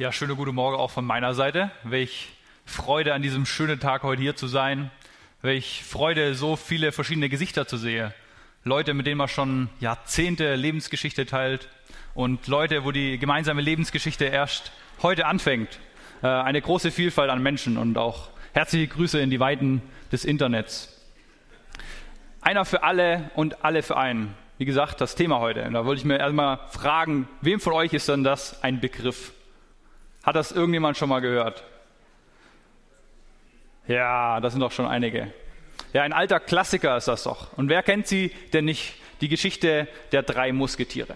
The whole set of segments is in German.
Ja, schöne gute Morgen auch von meiner Seite. Welch Freude an diesem schönen Tag heute hier zu sein. Welch Freude, so viele verschiedene Gesichter zu sehen. Leute, mit denen man schon Jahrzehnte Lebensgeschichte teilt und Leute, wo die gemeinsame Lebensgeschichte erst heute anfängt. Äh, eine große Vielfalt an Menschen und auch herzliche Grüße in die Weiten des Internets. Einer für alle und alle für einen. Wie gesagt, das Thema heute. Und da wollte ich mir erstmal fragen, wem von euch ist denn das ein Begriff? Hat das irgendjemand schon mal gehört? Ja, das sind doch schon einige. Ja, ein alter Klassiker ist das doch. Und wer kennt sie denn nicht? Die Geschichte der drei Musketiere.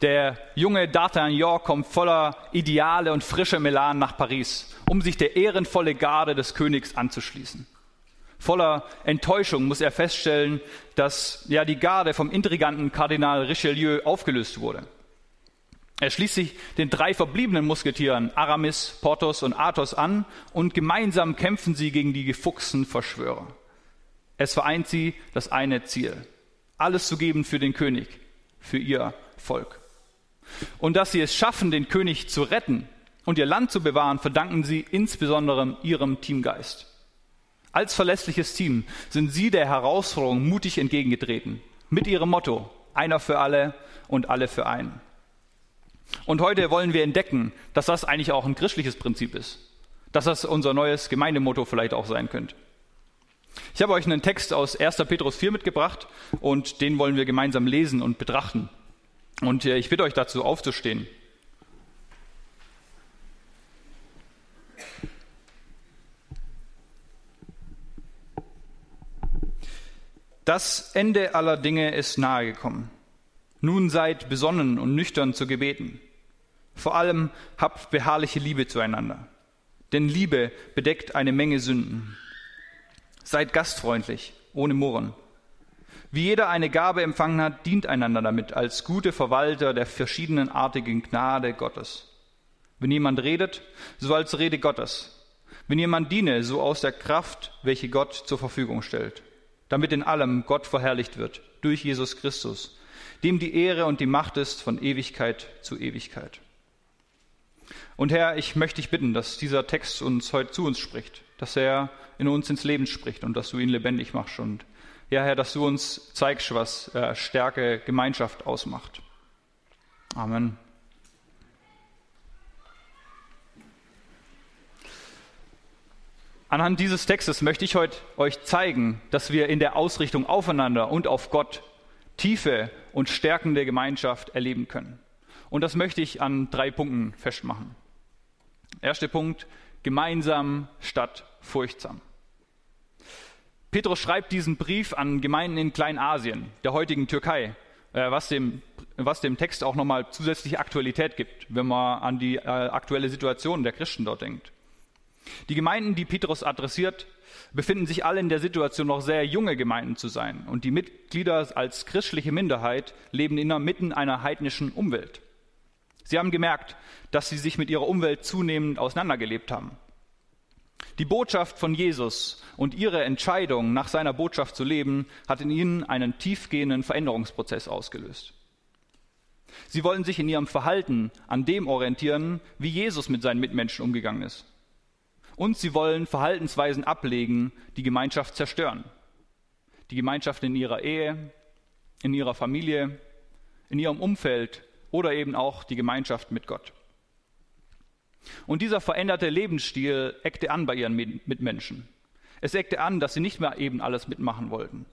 Der junge D'Artagnan kommt voller Ideale und frischer Melan nach Paris, um sich der ehrenvolle Garde des Königs anzuschließen. Voller Enttäuschung muss er feststellen, dass ja die Garde vom intriganten Kardinal Richelieu aufgelöst wurde. Er schließt sich den drei verbliebenen Musketieren Aramis, Porthos und Athos an und gemeinsam kämpfen sie gegen die gefuchsten Verschwörer. Es vereint sie das eine Ziel, alles zu geben für den König, für ihr Volk. Und dass sie es schaffen, den König zu retten und ihr Land zu bewahren, verdanken sie insbesondere ihrem Teamgeist. Als verlässliches Team sind sie der Herausforderung mutig entgegengetreten, mit ihrem Motto, einer für alle und alle für einen. Und heute wollen wir entdecken, dass das eigentlich auch ein christliches Prinzip ist. Dass das unser neues Gemeindemotto vielleicht auch sein könnte. Ich habe euch einen Text aus 1. Petrus 4 mitgebracht und den wollen wir gemeinsam lesen und betrachten. Und äh, ich bitte euch dazu aufzustehen. Das Ende aller Dinge ist nahegekommen. Nun seid besonnen und nüchtern zu gebeten. Vor allem habt beharrliche Liebe zueinander. Denn Liebe bedeckt eine Menge Sünden. Seid gastfreundlich, ohne Murren. Wie jeder eine Gabe empfangen hat, dient einander damit als gute Verwalter der verschiedenartigen Gnade Gottes. Wenn jemand redet, so als Rede Gottes. Wenn jemand diene, so aus der Kraft, welche Gott zur Verfügung stellt, damit in allem Gott verherrlicht wird, durch Jesus Christus, dem die Ehre und die Macht ist von Ewigkeit zu Ewigkeit. Und Herr, ich möchte dich bitten, dass dieser Text uns heute zu uns spricht, dass er in uns ins Leben spricht und dass du ihn lebendig machst. Und ja, Herr, dass du uns zeigst, was äh, Stärke, Gemeinschaft ausmacht. Amen. Anhand dieses Textes möchte ich heute euch zeigen, dass wir in der Ausrichtung aufeinander und auf Gott tiefe und stärkende Gemeinschaft erleben können. Und das möchte ich an drei Punkten festmachen. Erster Punkt, gemeinsam statt furchtsam. Petrus schreibt diesen Brief an Gemeinden in Kleinasien, der heutigen Türkei, äh, was dem, was dem Text auch nochmal zusätzliche Aktualität gibt, wenn man an die äh, aktuelle Situation der Christen dort denkt. Die Gemeinden, die Petrus adressiert, befinden sich alle in der Situation, noch sehr junge Gemeinden zu sein. Und die Mitglieder als christliche Minderheit leben inmitten einer heidnischen Umwelt. Sie haben gemerkt, dass sie sich mit ihrer Umwelt zunehmend auseinandergelebt haben. Die Botschaft von Jesus und ihre Entscheidung, nach seiner Botschaft zu leben, hat in ihnen einen tiefgehenden Veränderungsprozess ausgelöst. Sie wollen sich in ihrem Verhalten an dem orientieren, wie Jesus mit seinen Mitmenschen umgegangen ist. Und sie wollen Verhaltensweisen ablegen, die Gemeinschaft zerstören. Die Gemeinschaft in ihrer Ehe, in ihrer Familie, in ihrem Umfeld oder eben auch die Gemeinschaft mit Gott. Und dieser veränderte Lebensstil eckte an bei ihren Mitmenschen. Es eckte an, dass sie nicht mehr eben alles mitmachen wollten.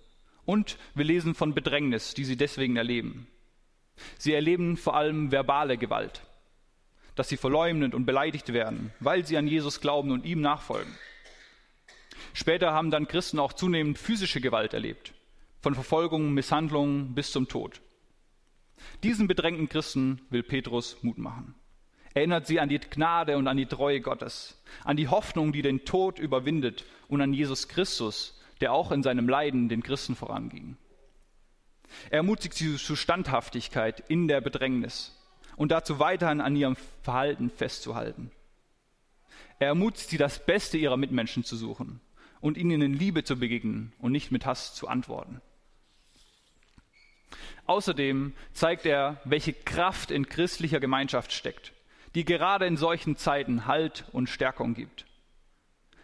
Und wir lesen von Bedrängnis, die sie deswegen erleben. Sie erleben vor allem verbale Gewalt dass sie verleumdet und beleidigt werden, weil sie an Jesus glauben und ihm nachfolgen. Später haben dann Christen auch zunehmend physische Gewalt erlebt, von Verfolgung, Misshandlungen bis zum Tod. Diesen bedrängten Christen will Petrus Mut machen. Erinnert sie an die Gnade und an die Treue Gottes, an die Hoffnung, die den Tod überwindet und an Jesus Christus, der auch in seinem Leiden den Christen voranging. Er ermutigt sie zu Standhaftigkeit in der Bedrängnis und dazu weiterhin an ihrem Verhalten festzuhalten. Er ermutigt sie, das Beste ihrer Mitmenschen zu suchen und ihnen in Liebe zu begegnen und nicht mit Hass zu antworten. Außerdem zeigt er, welche Kraft in christlicher Gemeinschaft steckt. die gerade in solchen Zeiten Halt und Stärkung gibt.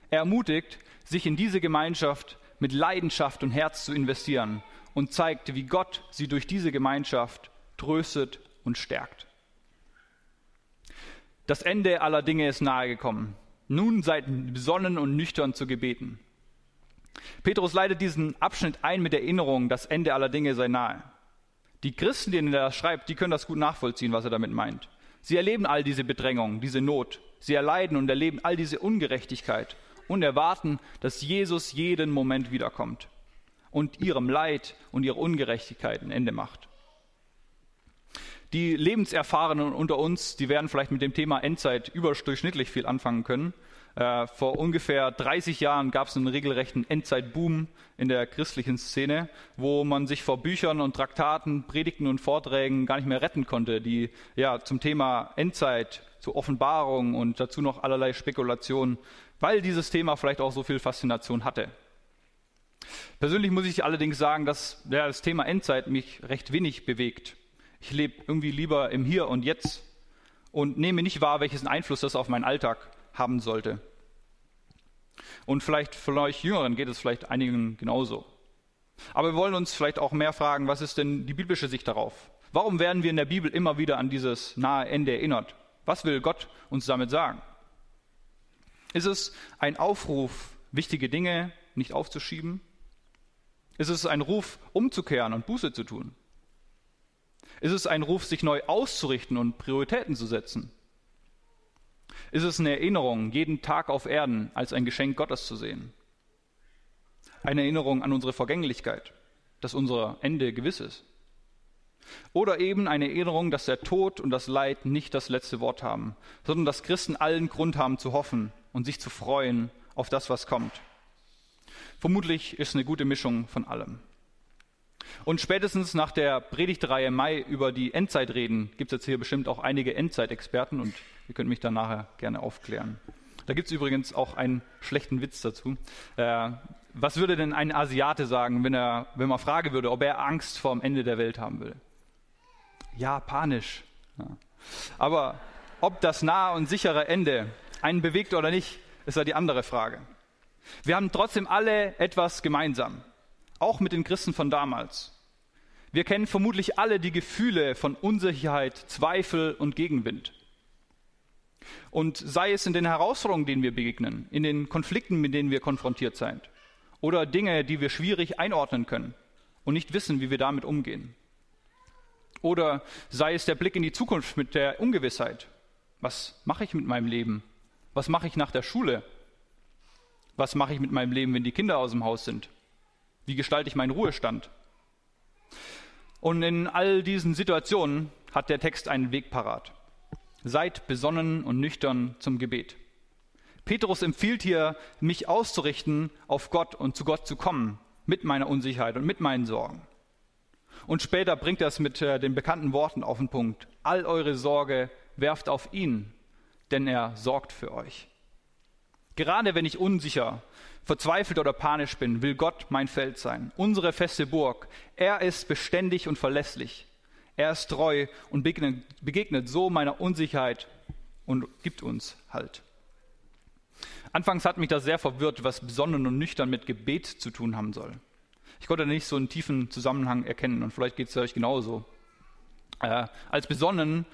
Er ermutigt, sich in diese Gemeinschaft mit Leidenschaft und Herz zu investieren und zeigt, wie Gott sie durch diese Gemeinschaft tröstet und stärkt. Das Ende aller Dinge ist nahegekommen. Nun seid besonnen und nüchtern zu gebeten. Petrus leitet diesen Abschnitt ein mit der Erinnerung, das Ende aller Dinge sei nahe. Die Christen, denen er das schreibt, die können das gut nachvollziehen, was er damit meint. Sie erleben all diese Bedrängung, diese Not. Sie erleiden und erleben all diese Ungerechtigkeit und erwarten, dass Jesus jeden Moment wiederkommt und ihrem Leid und ihrer Ungerechtigkeit ein Ende macht. Die Lebenserfahrenen unter uns, die werden vielleicht mit dem Thema Endzeit überdurchschnittlich viel anfangen können. Äh, vor ungefähr 30 Jahren gab es einen regelrechten Endzeitboom in der christlichen Szene, wo man sich vor Büchern und Traktaten, Predigten und Vorträgen gar nicht mehr retten konnte, die ja zum Thema Endzeit, zur Offenbarung und dazu noch allerlei Spekulationen, weil dieses Thema vielleicht auch so viel Faszination hatte. Persönlich muss ich allerdings sagen, dass ja, das Thema Endzeit mich recht wenig bewegt. Ich lebe irgendwie lieber im Hier und Jetzt und nehme nicht wahr, welchen Einfluss das auf meinen Alltag haben sollte. Und vielleicht für euch Jüngeren geht es vielleicht einigen genauso. Aber wir wollen uns vielleicht auch mehr fragen, was ist denn die biblische Sicht darauf? Warum werden wir in der Bibel immer wieder an dieses nahe Ende erinnert? Was will Gott uns damit sagen? Ist es ein Aufruf, wichtige Dinge nicht aufzuschieben? Ist es ein Ruf, umzukehren und Buße zu tun? Ist es ein Ruf, sich neu auszurichten und Prioritäten zu setzen? Ist es eine Erinnerung, jeden Tag auf Erden als ein Geschenk Gottes zu sehen? Eine Erinnerung an unsere Vergänglichkeit, dass unser Ende gewiss ist? Oder eben eine Erinnerung, dass der Tod und das Leid nicht das letzte Wort haben, sondern dass Christen allen Grund haben zu hoffen und sich zu freuen auf das, was kommt. Vermutlich ist eine gute Mischung von allem. Und spätestens nach der Predigtreihe Mai über die Endzeit reden, gibt es jetzt hier bestimmt auch einige Endzeitexperten und ihr könnt mich da nachher gerne aufklären. Da gibt es übrigens auch einen schlechten Witz dazu. Äh, was würde denn ein Asiate sagen, wenn, er, wenn man fragen würde, ob er Angst vor dem Ende der Welt haben will? Ja, panisch. Ja. Aber ob das nahe und sichere Ende einen bewegt oder nicht, ist ja die andere Frage. Wir haben trotzdem alle etwas gemeinsam auch mit den Christen von damals. Wir kennen vermutlich alle die Gefühle von Unsicherheit, Zweifel und Gegenwind. Und sei es in den Herausforderungen, denen wir begegnen, in den Konflikten, mit denen wir konfrontiert sind, oder Dinge, die wir schwierig einordnen können und nicht wissen, wie wir damit umgehen. Oder sei es der Blick in die Zukunft mit der Ungewissheit. Was mache ich mit meinem Leben? Was mache ich nach der Schule? Was mache ich mit meinem Leben, wenn die Kinder aus dem Haus sind? Wie gestalte ich meinen Ruhestand? Und in all diesen Situationen hat der Text einen Weg parat. Seid besonnen und nüchtern zum Gebet. Petrus empfiehlt hier, mich auszurichten auf Gott und zu Gott zu kommen, mit meiner Unsicherheit und mit meinen Sorgen. Und später bringt er es mit äh, den bekannten Worten auf den Punkt. All eure Sorge werft auf ihn, denn er sorgt für euch. Gerade wenn ich unsicher, verzweifelt oder panisch bin, will Gott mein Feld sein, unsere feste Burg. Er ist beständig und verlässlich. Er ist treu und begegnet, begegnet so meiner Unsicherheit und gibt uns Halt. Anfangs hat mich das sehr verwirrt, was besonnen und nüchtern mit Gebet zu tun haben soll. Ich konnte nicht so einen tiefen Zusammenhang erkennen und vielleicht geht es euch genauso. Äh, als besonnen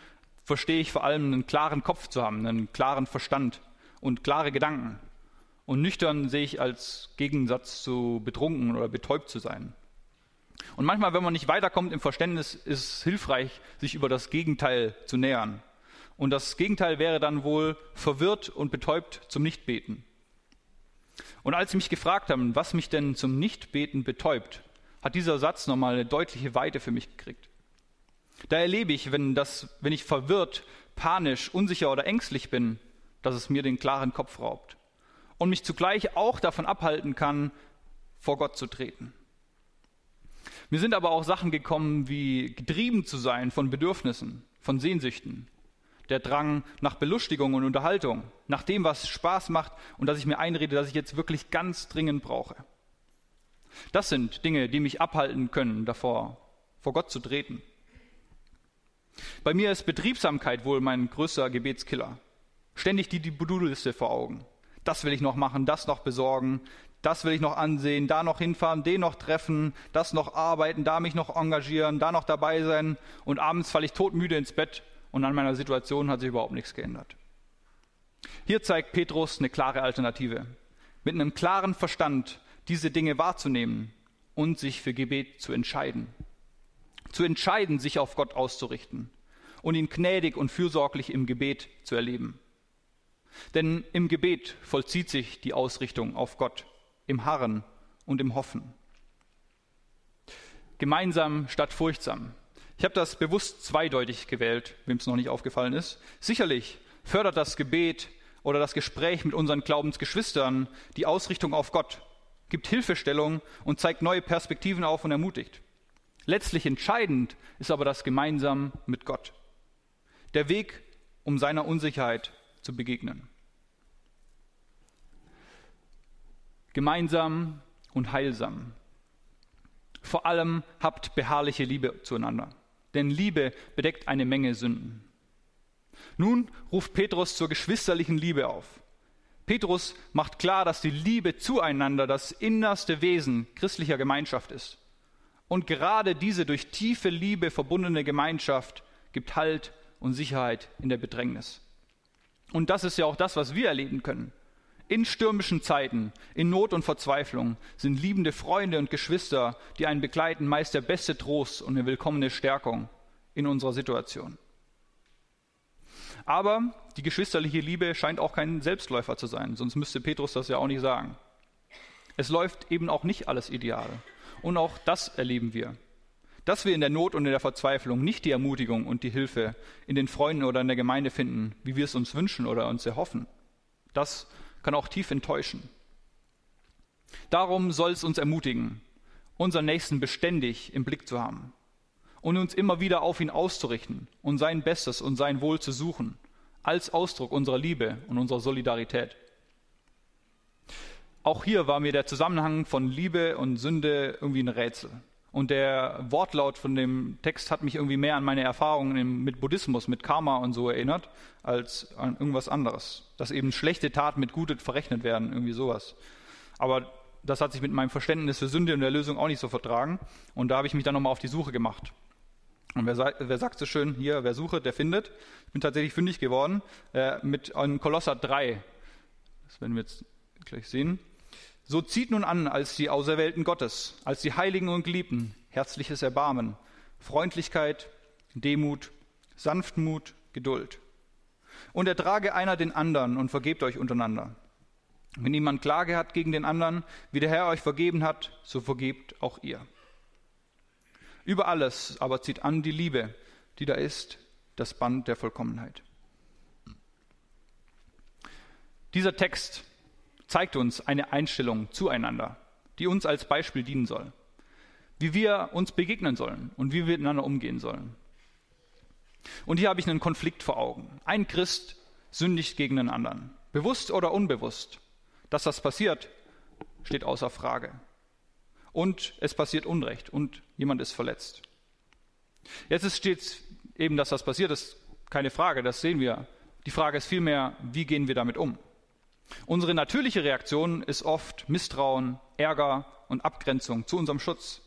verstehe ich vor allem einen klaren Kopf zu haben, einen klaren Verstand und klare Gedanken. Und nüchtern sehe ich als Gegensatz zu betrunken oder betäubt zu sein. Und manchmal, wenn man nicht weiterkommt im Verständnis, ist es hilfreich, sich über das Gegenteil zu nähern. Und das Gegenteil wäre dann wohl verwirrt und betäubt zum Nichtbeten. Und als sie mich gefragt haben, was mich denn zum Nichtbeten betäubt, hat dieser Satz nochmal eine deutliche Weite für mich gekriegt. Da erlebe ich, wenn, das, wenn ich verwirrt, panisch, unsicher oder ängstlich bin, dass es mir den klaren Kopf raubt und mich zugleich auch davon abhalten kann, vor Gott zu treten. Mir sind aber auch Sachen gekommen, wie getrieben zu sein von Bedürfnissen, von Sehnsüchten, der Drang nach Belustigung und Unterhaltung, nach dem, was Spaß macht und dass ich mir einrede, dass ich jetzt wirklich ganz dringend brauche. Das sind Dinge, die mich abhalten können davor, vor Gott zu treten. Bei mir ist Betriebsamkeit wohl mein größter Gebetskiller. Ständig die, die To-Do-Liste vor Augen. Das will ich noch machen, das noch besorgen, das will ich noch ansehen, da noch hinfahren, den noch treffen, das noch arbeiten, da mich noch engagieren, da noch dabei sein und abends falle ich todmüde ins Bett und an meiner Situation hat sich überhaupt nichts geändert. Hier zeigt Petrus eine klare Alternative. Mit einem klaren Verstand diese Dinge wahrzunehmen und sich für Gebet zu entscheiden. Zu entscheiden, sich auf Gott auszurichten und ihn gnädig und fürsorglich im Gebet zu erleben. Denn im Gebet vollzieht sich die Ausrichtung auf Gott im Harren und im Hoffen. Gemeinsam statt furchtsam. Ich habe das bewusst zweideutig gewählt, wem es noch nicht aufgefallen ist. Sicherlich fördert das Gebet oder das Gespräch mit unseren Glaubensgeschwistern die Ausrichtung auf Gott, gibt Hilfestellung und zeigt neue Perspektiven auf und ermutigt. Letztlich entscheidend ist aber das Gemeinsam mit Gott. Der Weg, um seiner Unsicherheit zu begegnen. gemeinsam und heilsam. Vor allem habt beharrliche Liebe zueinander, denn Liebe bedeckt eine Menge Sünden. Nun ruft Petrus zur geschwisterlichen Liebe auf. Petrus macht klar, dass die Liebe zueinander das innerste Wesen christlicher Gemeinschaft ist. Und gerade diese durch tiefe Liebe verbundene Gemeinschaft gibt Halt und Sicherheit in der Bedrängnis. Und das ist ja auch das, was wir erleben können. In stürmischen Zeiten, in Not und Verzweiflung sind liebende Freunde und Geschwister, die einen begleiten, meist der beste Trost und eine willkommene Stärkung in unserer Situation. Aber die geschwisterliche Liebe scheint auch kein Selbstläufer zu sein, sonst müsste Petrus das ja auch nicht sagen. Es läuft eben auch nicht alles ideal. Und auch das erleben wir. Dass wir in der Not und in der Verzweiflung nicht die Ermutigung und die Hilfe in den Freunden oder in der Gemeinde finden, wie wir es uns wünschen oder uns erhoffen. Das kann auch tief enttäuschen. Darum soll es uns ermutigen, unseren Nächsten beständig im Blick zu haben und uns immer wieder auf ihn auszurichten und sein Bestes und sein Wohl zu suchen, als Ausdruck unserer Liebe und unserer Solidarität. Auch hier war mir der Zusammenhang von Liebe und Sünde irgendwie ein Rätsel. Und der Wortlaut von dem Text hat mich irgendwie mehr an meine Erfahrungen mit Buddhismus, mit Karma und so erinnert, als an irgendwas anderes. Dass eben schlechte Taten mit Gute verrechnet werden, irgendwie sowas. Aber das hat sich mit meinem Verständnis für Sünde und der Lösung auch nicht so vertragen. Und da habe ich mich dann nochmal auf die Suche gemacht. Und wer, wer, sagt so schön hier, wer suche, der findet. Ich bin tatsächlich fündig geworden äh, mit Kolosser 3. Das werden wir jetzt gleich sehen. So zieht nun an als die Auserwählten Gottes, als die Heiligen und Geliebten, herzliches Erbarmen, Freundlichkeit, Demut, Sanftmut, Geduld. Und ertrage einer den anderen und vergebt euch untereinander. Wenn jemand Klage hat gegen den anderen, wie der Herr euch vergeben hat, so vergebt auch ihr. Über alles aber zieht an die Liebe, die da ist, das Band der Vollkommenheit. Dieser Text zeigt uns eine Einstellung zueinander, die uns als Beispiel dienen soll. Wie wir uns begegnen sollen und wie wir miteinander umgehen sollen. Und hier habe ich einen Konflikt vor Augen. Ein Christ sündigt gegen den anderen. Bewusst oder unbewusst. Dass das passiert, steht außer Frage. Und es passiert Unrecht und jemand ist verletzt. Jetzt steht eben, dass das passiert ist, keine Frage, das sehen wir. Die Frage ist vielmehr, wie gehen wir damit um? Unsere natürliche Reaktion ist oft Misstrauen, Ärger und Abgrenzung zu unserem Schutz.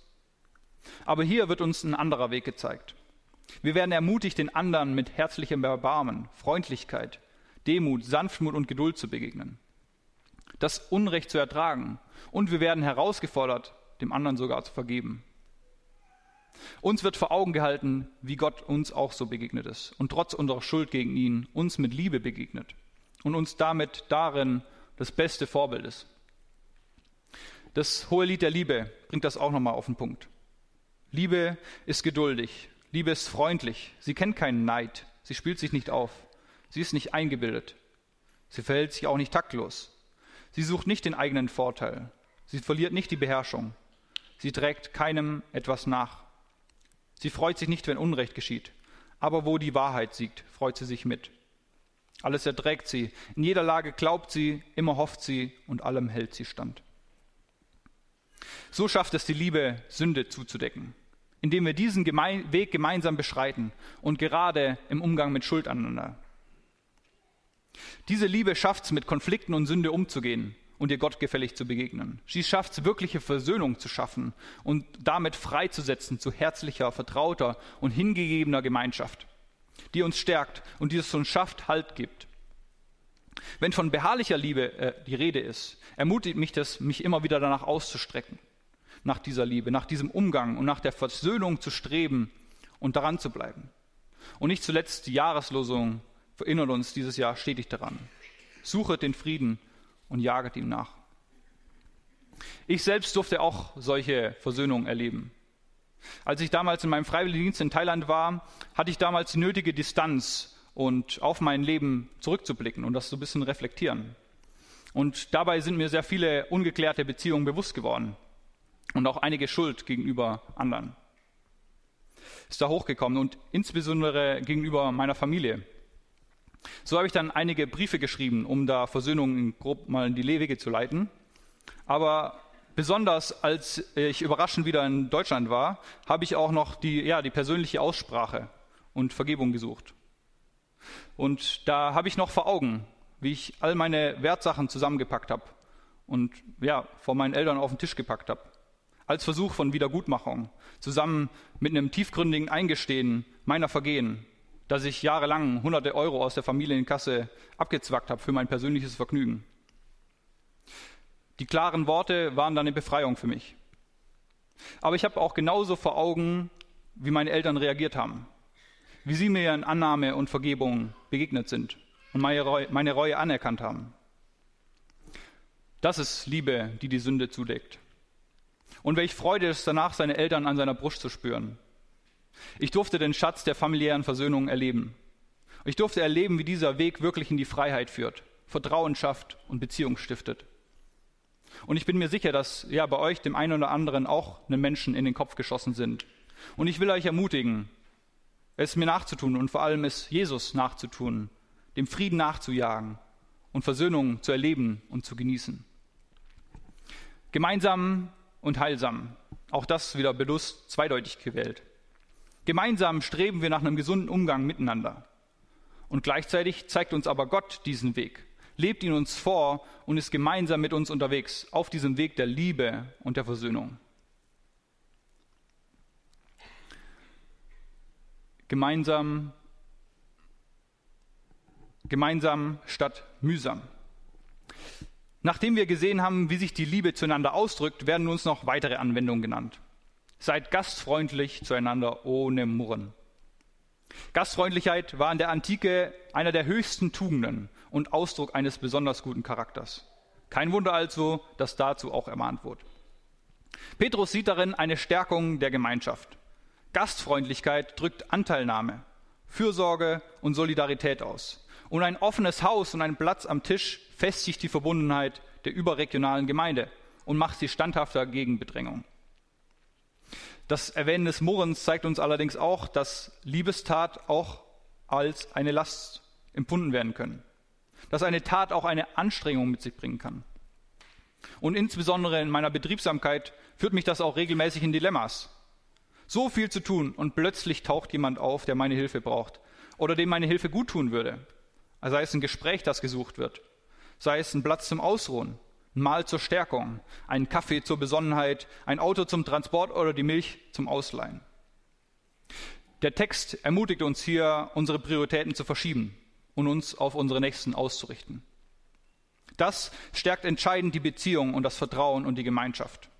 Aber hier wird uns ein anderer Weg gezeigt. Wir werden ermutigt, den anderen mit herzlichem Erbarmen, Freundlichkeit, Demut, Sanftmut und Geduld zu begegnen. Das Unrecht zu ertragen. Und wir werden herausgefordert, dem anderen sogar zu vergeben. Uns wird vor Augen gehalten, wie Gott uns auch so begegnet ist und trotz unserer Schuld gegen ihn uns mit Liebe begegnet und uns damit darin das beste Vorbild ist. Das hohe Lied der Liebe bringt das auch nochmal auf den Punkt. Liebe ist geduldig, Liebe ist freundlich, sie kennt keinen Neid, sie spielt sich nicht auf, sie ist nicht eingebildet, sie verhält sich auch nicht taktlos, sie sucht nicht den eigenen Vorteil, sie verliert nicht die Beherrschung, sie trägt keinem etwas nach, sie freut sich nicht, wenn Unrecht geschieht, aber wo die Wahrheit siegt, freut sie sich mit. Alles erträgt sie. In jeder Lage glaubt sie, immer hofft sie und allem hält sie stand. So schafft es die Liebe, Sünde zuzudecken. indem wir diesen Weg gemeinsam beschreiten und gerade im Umgang mit Schuld aneinander. Diese Liebe schafft es, mit Konflikten und Sünde umzugehen und ihr gottgefällig zu begegnen. Sie schafft es, wirkliche Versöhnung zu schaffen und damit freizusetzen zu herzlicher, vertrauter und hingegebener Gemeinschaft, die uns stärkt und die es uns schafft, Halt gibt. Wenn von beharrlicher Liebe äh, die Rede ist, ermutigt mich das, mich immer wieder danach auszustrecken, nach dieser Liebe, nach diesem Umgang und nach der Versöhnung zu streben und daran zu bleiben. Und nicht zuletzt die Jahreslosung erinnert uns dieses Jahr stetig daran. Suchet den Frieden und jaget ihm nach. Ich selbst durfte auch solche Versöhnungen erleben. Als ich damals in meinem Freiwilligendienst in Thailand war, hatte ich damals die nötige Distanz und auf mein Leben zurückzublicken und das so ein bisschen reflektieren. Und dabei sind mir sehr viele ungeklärte Beziehungen bewusst geworden und auch einige Schuld gegenüber anderen. Ist da hochgekommen und insbesondere gegenüber meiner Familie. So habe ich dann einige Briefe geschrieben, um da Versöhnung grob mal in die Wege zu leiten. Aber besonders als ich überraschend wieder in Deutschland war, habe ich auch noch die, ja, die persönliche Aussprache und Vergebung gesucht. Und da habe ich noch vor Augen, wie ich all meine Wertsachen zusammengepackt habe und ja, vor meinen Eltern auf den Tisch gepackt habe. Als Versuch von Wiedergutmachung, zusammen mit einem tiefgründigen Eingestehen meiner Vergehen dass ich jahrelang hunderte Euro aus der Familienkasse abgezwackt habe für mein persönliches Vergnügen. Die klaren Worte waren dann eine Befreiung für mich. Aber ich habe auch genauso vor Augen, wie meine Eltern reagiert haben, wie sie mir in Annahme und Vergebung begegnet sind und meine Reue, meine Reue anerkannt haben. Das ist Liebe, die die Sünde zudeckt. Und welch Freude es danach, seine Eltern an seiner Brust zu spüren ich durfte den Schatz der familiären Versöhnung erleben. Ich durfte erleben, wie dieser Weg wirklich in die Freiheit führt, Vertrauen schafft und Beziehung stiftet. Und ich bin mir sicher, dass ja bei euch dem einen oder anderen auch eine Menschen in den Kopf geschossen sind. Und ich will euch ermutigen, es mir nachzutun und vor allem es Jesus nachzutun, dem Frieden nachzujagen und Versöhnung zu erleben und zu genießen. Gemeinsam und heilsam, auch das wieder bewusst zweideutig gewählt. Gemeinsam streben wir nach einem gesunden Umgang miteinander. Und gleichzeitig zeigt uns aber Gott diesen Weg, lebt ihn uns vor und ist gemeinsam mit uns unterwegs auf diesem Weg der Liebe und der Versöhnung. Gemeinsam, gemeinsam statt mühsam. Nachdem wir gesehen haben, wie sich die Liebe zueinander ausdrückt, werden uns noch weitere Anwendungen genannt. Seid gastfreundlich zueinander ohne Murren. Gastfreundlichkeit war in der Antike einer der höchsten Tugenden und Ausdruck eines besonders guten Charakters. Kein Wunder also, dass dazu auch ermahnt wurde. Petrus sieht darin eine Stärkung der Gemeinschaft. Gastfreundlichkeit drückt Anteilnahme, Fürsorge und Solidarität aus. Und ein offenes Haus und ein Platz am Tisch festigt die Verbundenheit der überregionalen Gemeinde und macht sie standhafter gegen Bedrängung. Das Erwähnen des Murrens zeigt uns allerdings auch, dass Liebestat auch als eine Last empfunden werden können. Dass eine Tat auch eine Anstrengung mit sich bringen kann. Und insbesondere in meiner Betriebsamkeit führt mich das auch regelmäßig in Dilemmas. So viel zu tun und plötzlich taucht jemand auf, der meine Hilfe braucht oder dem meine Hilfe gut tun würde. Sei es ein Gespräch, das gesucht wird, sei es ein Platz zum Ausruhen, ein Mahl zur Stärkung, ein Kaffee zur Besonnenheit, ein Auto zum Transport oder die Milch zum Ausleihen. Der Text ermutigt uns hier, unsere Prioritäten zu verschieben und uns auf unsere Nächsten auszurichten. Das stärkt entscheidend die Beziehung und das Vertrauen und die Gemeinschaft.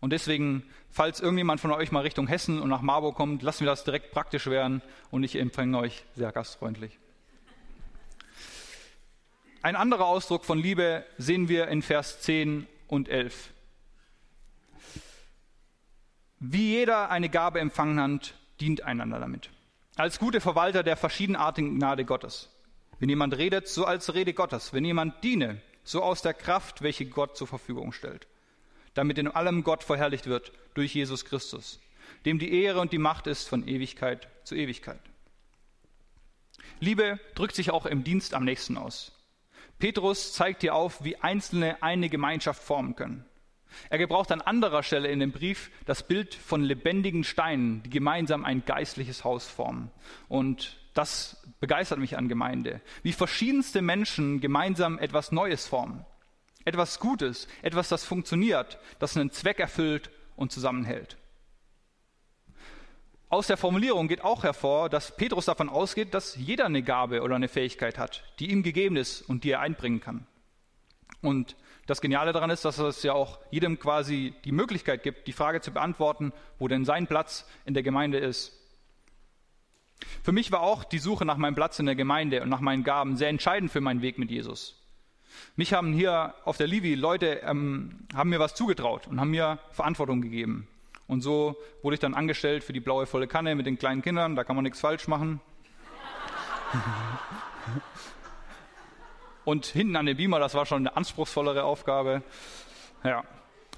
Und deswegen, falls irgendjemand von euch mal Richtung Hessen und nach Marburg kommt, lassen wir das direkt praktisch werden und ich empfange euch sehr gastfreundlich. Ein anderer Ausdruck von Liebe sehen wir in Vers 10 und 11. Wie jeder eine Gabe empfangen hat, dient einander damit. Als gute Verwalter der verschiedenartigen Gnade Gottes. Wenn jemand redet, so als Rede Gottes. Wenn jemand diene, so aus der Kraft, welche Gott zur Verfügung stellt. Damit in allem Gott verherrlicht wird durch Jesus Christus, dem die Ehre und die Macht ist von Ewigkeit zu Ewigkeit. Liebe drückt sich auch im Dienst am nächsten aus. Petrus zeigt hier auf, wie Einzelne eine Gemeinschaft formen können. Er gebraucht an anderer Stelle in dem Brief das Bild von lebendigen Steinen, die gemeinsam ein geistliches Haus formen. Und das begeistert mich an Gemeinde, wie verschiedenste Menschen gemeinsam etwas Neues formen. Etwas Gutes, etwas, das funktioniert, das einen Zweck erfüllt und zusammenhält. Aus der Formulierung geht auch hervor, dass Petrus davon ausgeht, dass jeder eine Gabe oder eine Fähigkeit hat, die ihm gegeben ist und die er einbringen kann. Und das Geniale daran ist, dass es ja auch jedem quasi die Möglichkeit gibt, die Frage zu beantworten, wo denn sein Platz in der Gemeinde ist. Für mich war auch die Suche nach meinem Platz in der Gemeinde und nach meinen Gaben sehr entscheidend für meinen Weg mit Jesus. Mich haben hier auf der Livi Leute ähm, haben mir was zugetraut und haben mir Verantwortung gegeben. Und so wurde ich dann angestellt für die blaue volle Kanne mit den kleinen Kindern. Da kann man nichts falsch machen. Und hinten an dem Beamer, das war schon eine anspruchsvollere Aufgabe. Ja.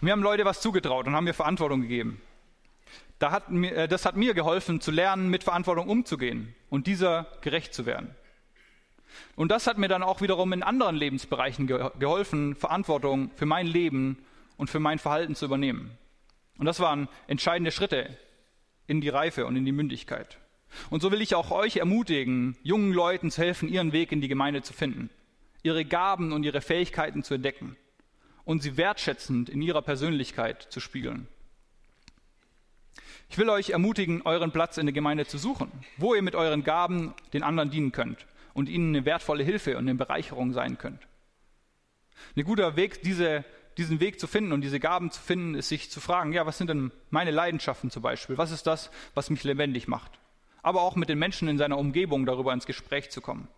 Mir haben Leute was zugetraut und haben mir Verantwortung gegeben. Da hat mir, äh, das hat mir geholfen, zu lernen, mit Verantwortung umzugehen und dieser gerecht zu werden. Und das hat mir dann auch wiederum in anderen Lebensbereichen geholfen, Verantwortung für mein Leben und für mein Verhalten zu übernehmen. Und das waren entscheidende Schritte in die Reife und in die Mündigkeit. Und so will ich auch euch ermutigen, jungen Leuten zu helfen, ihren Weg in die Gemeinde zu finden ihre Gaben und ihre Fähigkeiten zu entdecken und sie wertschätzend in ihrer Persönlichkeit zu spiegeln. Ich will euch ermutigen, euren Platz in der Gemeinde zu suchen, wo ihr mit euren Gaben den anderen dienen könnt und ihnen eine wertvolle Hilfe und eine Bereicherung sein könnt. Ein guter Weg, diese, diesen Weg zu finden und diese Gaben zu finden, ist sich zu fragen, ja, was sind denn meine Leidenschaften zum Beispiel? Was ist das, was mich lebendig macht? Aber auch mit den Menschen in seiner Umgebung darüber ins Gespräch zu kommen.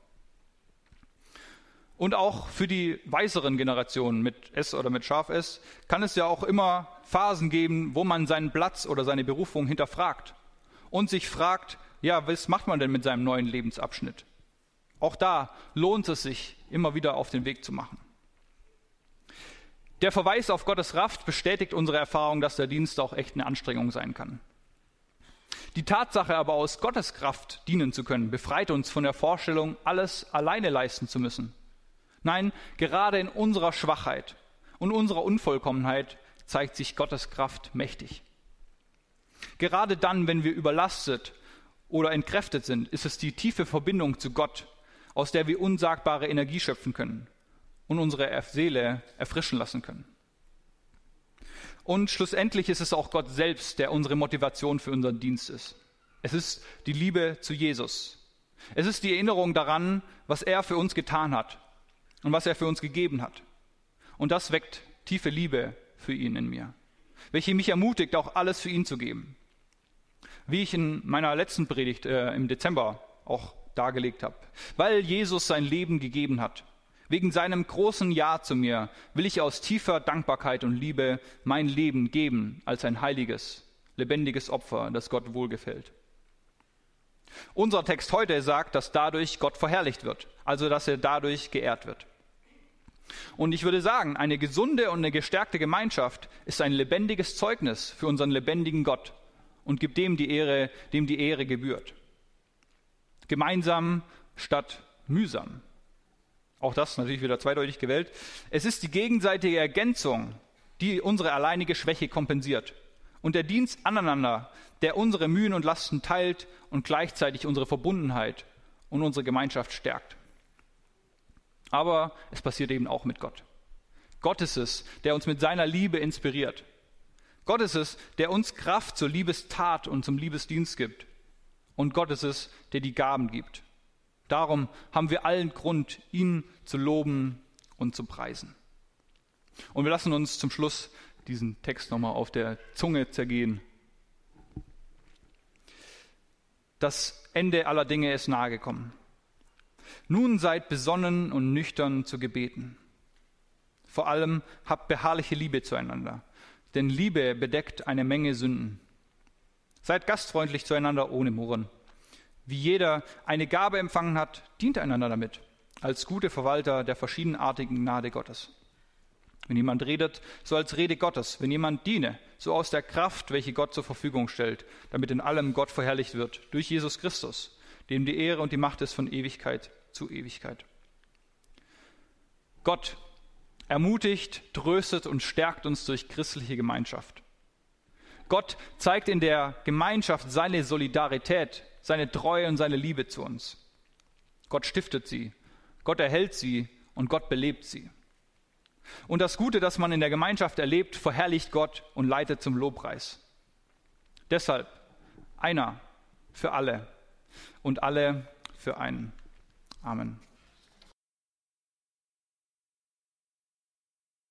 Und auch für die weiseren Generationen mit S oder mit Scharf S kann es ja auch immer Phasen geben, wo man seinen Platz oder seine Berufung hinterfragt und sich fragt, ja, was macht man denn mit seinem neuen Lebensabschnitt? Auch da lohnt es sich, immer wieder auf den Weg zu machen. Der Verweis auf Gottes Kraft bestätigt unsere Erfahrung, dass der Dienst auch echt eine Anstrengung sein kann. Die Tatsache aber aus Gottes Kraft dienen zu können, befreit uns von der Vorstellung, alles alleine leisten zu müssen. Nein, gerade in unserer Schwachheit und unserer Unvollkommenheit zeigt sich Gottes Kraft mächtig. Gerade dann, wenn wir überlastet oder entkräftet sind, ist es die tiefe Verbindung zu Gott, aus der wir unsagbare Energie schöpfen können und unsere Seele erfrischen lassen können. Und schlussendlich ist es auch Gott selbst, der unsere Motivation für unseren Dienst ist. Es ist die Liebe zu Jesus. Es ist die Erinnerung daran, was er für uns getan hat und was er für uns gegeben hat. Und das weckt tiefe Liebe für ihn in mir, welche mich ermutigt, auch alles für ihn zu geben. Wie ich in meiner letzten Predigt äh, im Dezember auch dargelegt habe. Weil Jesus sein Leben gegeben hat, wegen seinem großen Ja zu mir, will ich aus tiefer Dankbarkeit und Liebe mein Leben geben als ein heiliges, lebendiges Opfer, das Gott wohlgefällt. Unser Text heute sagt, dass dadurch Gott verherrlicht wird, also dass er dadurch geehrt wird. Und ich würde sagen, eine gesunde und eine gestärkte Gemeinschaft ist ein lebendiges Zeugnis für unseren lebendigen Gott und gibt dem die Ehre, dem die Ehre gebührt. Gemeinsam statt mühsam. Auch das natürlich wieder zweideutig gewählt. Es ist die gegenseitige Ergänzung, die unsere alleinige Schwäche kompensiert. Und der Dienst aneinander, der unsere Mühen und Lasten teilt und gleichzeitig unsere Verbundenheit und unsere Gemeinschaft stärkt. Aber es passiert eben auch mit Gott. Gott ist es, der uns mit seiner Liebe inspiriert. Gott ist es, der uns Kraft zur Liebestat und zum Liebesdienst gibt. Und Gott ist es, der die Gaben gibt. Darum haben wir allen Grund, ihn zu loben und zu preisen. Und wir lassen uns zum Schluss diesen Text nochmal auf der Zunge zergehen. Das Ende aller Dinge ist nahegekommen. Nun seid besonnen und nüchtern zu gebeten. Vor allem habt beharrliche Liebe zueinander, denn Liebe bedeckt eine Menge Sünden. Seid gastfreundlich zueinander ohne Murren. Wie jeder eine Gabe empfangen hat, dient einander damit, als gute Verwalter der verschiedenartigen Gnade Gottes. Wenn jemand redet, so als Rede Gottes. Wenn jemand diene, so aus der Kraft, welche Gott zur Verfügung stellt, damit in allem Gott verherrlicht wird, durch Jesus Christus, dem die Ehre und die Macht ist von Ewigkeit zu Ewigkeit. Gott ermutigt, tröstet und stärkt uns durch christliche Gemeinschaft. Gott zeigt in der Gemeinschaft seine Solidarität, seine Treue und seine Liebe zu uns. Gott stiftet sie, Gott erhält sie und Gott belebt sie. Und das Gute, das man in der Gemeinschaft erlebt, verherrlicht Gott und leitet zum Lobpreis. Deshalb einer für alle und alle für einen. Amen.